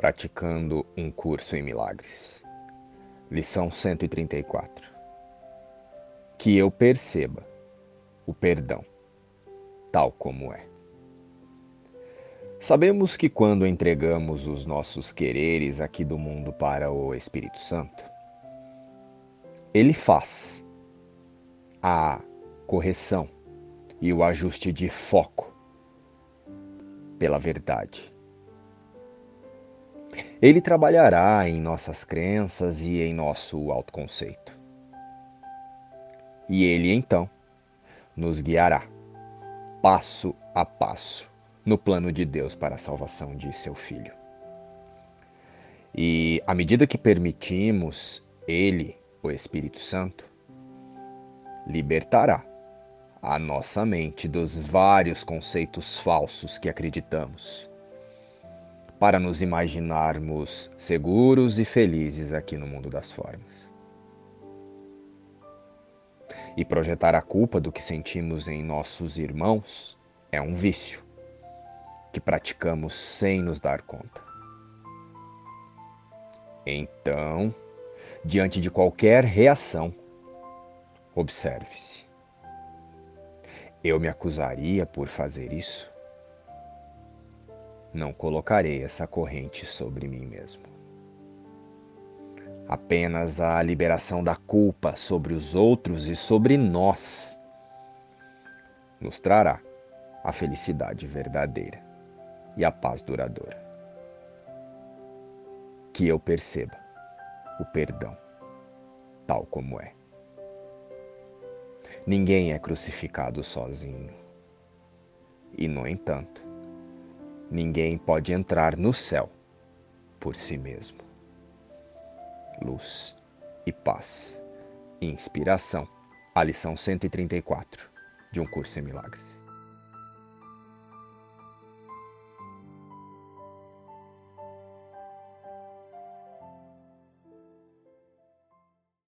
Praticando um curso em milagres. Lição 134. Que eu perceba o perdão tal como é. Sabemos que quando entregamos os nossos quereres aqui do mundo para o Espírito Santo, ele faz a correção e o ajuste de foco pela verdade. Ele trabalhará em nossas crenças e em nosso autoconceito. E ele então nos guiará, passo a passo, no plano de Deus para a salvação de seu filho. E à medida que permitimos Ele, o Espírito Santo, libertará a nossa mente dos vários conceitos falsos que acreditamos, para nos imaginarmos seguros e felizes aqui no mundo das formas. E projetar a culpa do que sentimos em nossos irmãos é um vício que praticamos sem nos dar conta. Então, diante de qualquer reação, observe-se. Eu me acusaria por fazer isso? Não colocarei essa corrente sobre mim mesmo. Apenas a liberação da culpa sobre os outros e sobre nós nos trará a felicidade verdadeira e a paz duradoura. Que eu perceba o perdão tal como é. Ninguém é crucificado sozinho. E, no entanto, ninguém pode entrar no céu por si mesmo. Luz e paz. Inspiração. A lição 134 de um curso em milagres.